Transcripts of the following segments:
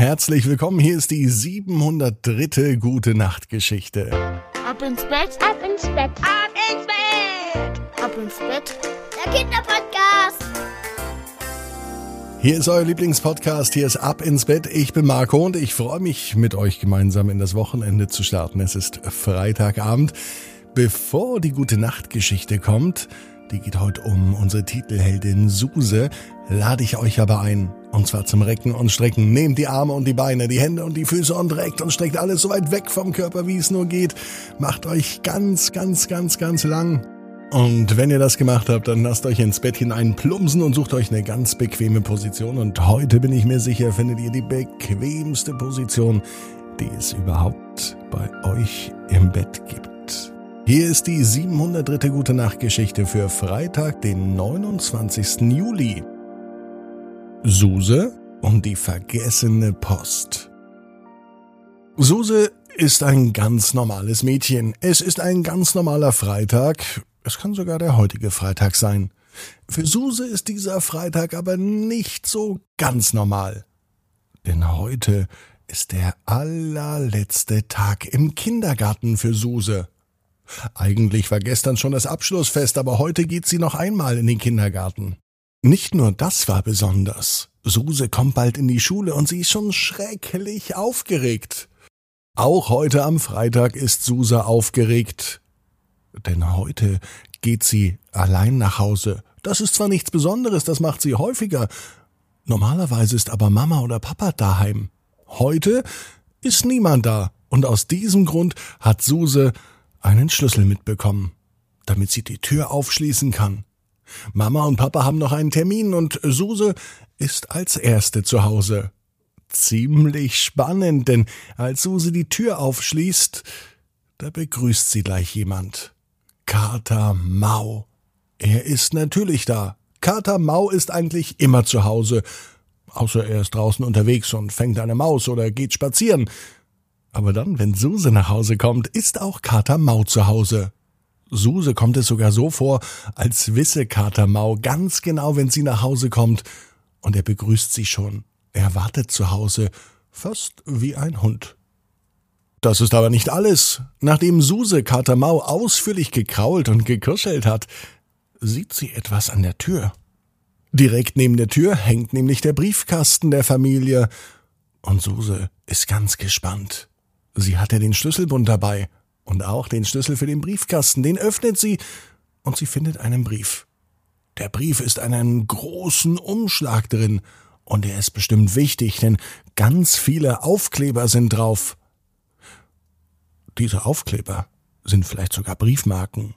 Herzlich willkommen, hier ist die 703. Gute Nacht Geschichte. Ab ins Bett, Ab ins Bett, Ab ins Bett! ab ins Bett. der Kinderpodcast. Hier ist euer Lieblingspodcast, hier ist Ab ins Bett. Ich bin Marco und ich freue mich, mit euch gemeinsam in das Wochenende zu starten. Es ist Freitagabend. Bevor die Gute Nacht Geschichte kommt, die geht heute um unsere Titelheldin Suse, lade ich euch aber ein. Und zwar zum Recken und Strecken. Nehmt die Arme und die Beine, die Hände und die Füße und reckt und streckt alles so weit weg vom Körper, wie es nur geht. Macht euch ganz, ganz, ganz, ganz lang. Und wenn ihr das gemacht habt, dann lasst euch ins Bett hinein plumpsen und sucht euch eine ganz bequeme Position. Und heute bin ich mir sicher, findet ihr die bequemste Position, die es überhaupt bei euch im Bett gibt. Hier ist die 703. Gute Nacht Geschichte für Freitag, den 29. Juli. Suse und die vergessene Post. Suse ist ein ganz normales Mädchen. Es ist ein ganz normaler Freitag. Es kann sogar der heutige Freitag sein. Für Suse ist dieser Freitag aber nicht so ganz normal. Denn heute ist der allerletzte Tag im Kindergarten für Suse. Eigentlich war gestern schon das Abschlussfest, aber heute geht sie noch einmal in den Kindergarten. Nicht nur das war besonders. Suse kommt bald in die Schule und sie ist schon schrecklich aufgeregt. Auch heute am Freitag ist Suse aufgeregt. Denn heute geht sie allein nach Hause. Das ist zwar nichts Besonderes, das macht sie häufiger. Normalerweise ist aber Mama oder Papa daheim. Heute ist niemand da. Und aus diesem Grund hat Suse einen Schlüssel mitbekommen, damit sie die Tür aufschließen kann. Mama und Papa haben noch einen Termin und Suse ist als Erste zu Hause. Ziemlich spannend, denn als Suse die Tür aufschließt, da begrüßt sie gleich jemand. Kater Mau. Er ist natürlich da. Kater Mau ist eigentlich immer zu Hause, außer er ist draußen unterwegs und fängt eine Maus oder geht spazieren. Aber dann, wenn Suse nach Hause kommt, ist auch Kater Mau zu Hause. Suse kommt es sogar so vor, als wisse Kater Mau ganz genau, wenn sie nach Hause kommt, und er begrüßt sie schon. Er wartet zu Hause, fast wie ein Hund. Das ist aber nicht alles. Nachdem Suse Kater Mau ausführlich gekrault und gekuschelt hat, sieht sie etwas an der Tür. Direkt neben der Tür hängt nämlich der Briefkasten der Familie, und Suse ist ganz gespannt. Sie hat ja den Schlüsselbund dabei und auch den Schlüssel für den Briefkasten. Den öffnet sie und sie findet einen Brief. Der Brief ist an einem großen Umschlag drin und er ist bestimmt wichtig, denn ganz viele Aufkleber sind drauf. Diese Aufkleber sind vielleicht sogar Briefmarken.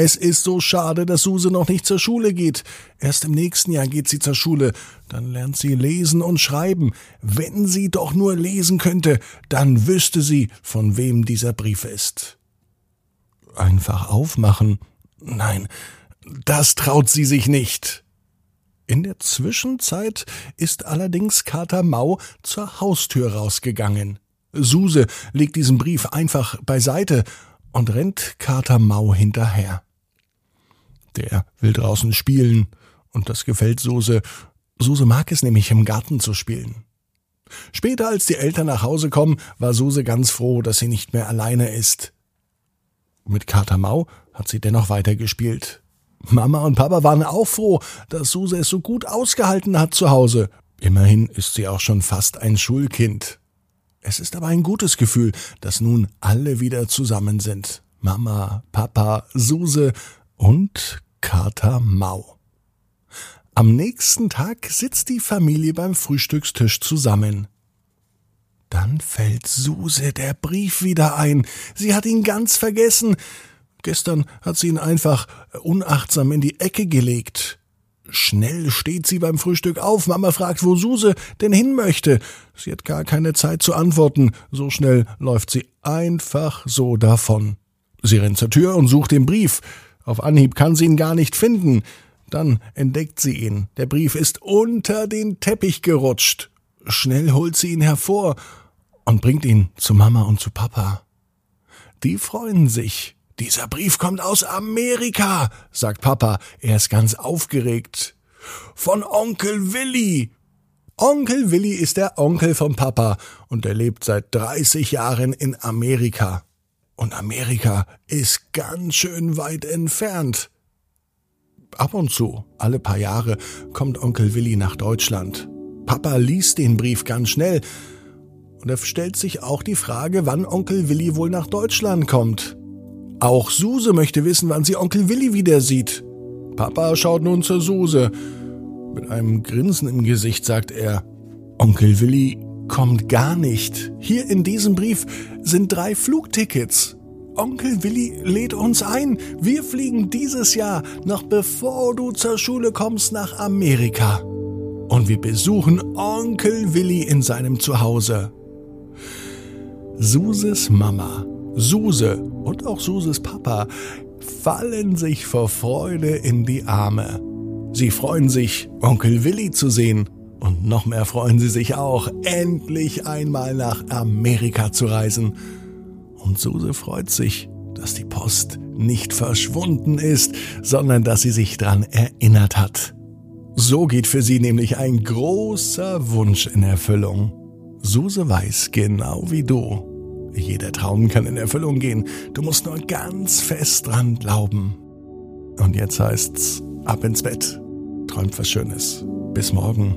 Es ist so schade, dass Suse noch nicht zur Schule geht. Erst im nächsten Jahr geht sie zur Schule. Dann lernt sie lesen und schreiben. Wenn sie doch nur lesen könnte, dann wüsste sie, von wem dieser Brief ist. Einfach aufmachen? Nein, das traut sie sich nicht. In der Zwischenzeit ist allerdings Kater Mau zur Haustür rausgegangen. Suse legt diesen Brief einfach beiseite und rennt Kater Mau hinterher. Der will draußen spielen, und das gefällt Suse. Suse mag es nämlich im Garten zu spielen. Später, als die Eltern nach Hause kommen, war Suse ganz froh, dass sie nicht mehr alleine ist. Mit Kater Mau hat sie dennoch weitergespielt. Mama und Papa waren auch froh, dass Suse es so gut ausgehalten hat zu Hause. Immerhin ist sie auch schon fast ein Schulkind. Es ist aber ein gutes Gefühl, dass nun alle wieder zusammen sind. Mama, Papa, Suse und Kater Mau. Am nächsten Tag sitzt die Familie beim Frühstückstisch zusammen. Dann fällt Suse der Brief wieder ein. Sie hat ihn ganz vergessen. Gestern hat sie ihn einfach unachtsam in die Ecke gelegt. Schnell steht sie beim Frühstück auf. Mama fragt, wo Suse denn hin möchte. Sie hat gar keine Zeit zu antworten. So schnell läuft sie einfach so davon. Sie rennt zur Tür und sucht den Brief. Auf Anhieb kann sie ihn gar nicht finden. Dann entdeckt sie ihn. Der Brief ist unter den Teppich gerutscht. Schnell holt sie ihn hervor und bringt ihn zu Mama und zu Papa. Die freuen sich. Dieser Brief kommt aus Amerika, sagt Papa. Er ist ganz aufgeregt. Von Onkel Willi. Onkel Willi ist der Onkel vom Papa und er lebt seit 30 Jahren in Amerika. Und Amerika ist ganz schön weit entfernt. Ab und zu, alle paar Jahre, kommt Onkel Willi nach Deutschland. Papa liest den Brief ganz schnell und er stellt sich auch die Frage, wann Onkel Willi wohl nach Deutschland kommt. Auch Suse möchte wissen, wann sie Onkel Willi wieder sieht. Papa schaut nun zur Suse. Mit einem Grinsen im Gesicht sagt er, Onkel Willi kommt gar nicht. Hier in diesem Brief sind drei Flugtickets. Onkel Willi lädt uns ein. Wir fliegen dieses Jahr, noch bevor du zur Schule kommst, nach Amerika. Und wir besuchen Onkel Willi in seinem Zuhause. Suses Mama, Suse und auch Suses Papa fallen sich vor Freude in die Arme. Sie freuen sich, Onkel Willi zu sehen. Und noch mehr freuen sie sich auch, endlich einmal nach Amerika zu reisen. Und Suse freut sich, dass die Post nicht verschwunden ist, sondern dass sie sich dran erinnert hat. So geht für sie nämlich ein großer Wunsch in Erfüllung. Suse weiß genau wie du. Jeder Traum kann in Erfüllung gehen. Du musst nur ganz fest dran glauben. Und jetzt heißt's ab ins Bett. Träumt was Schönes. Bis morgen,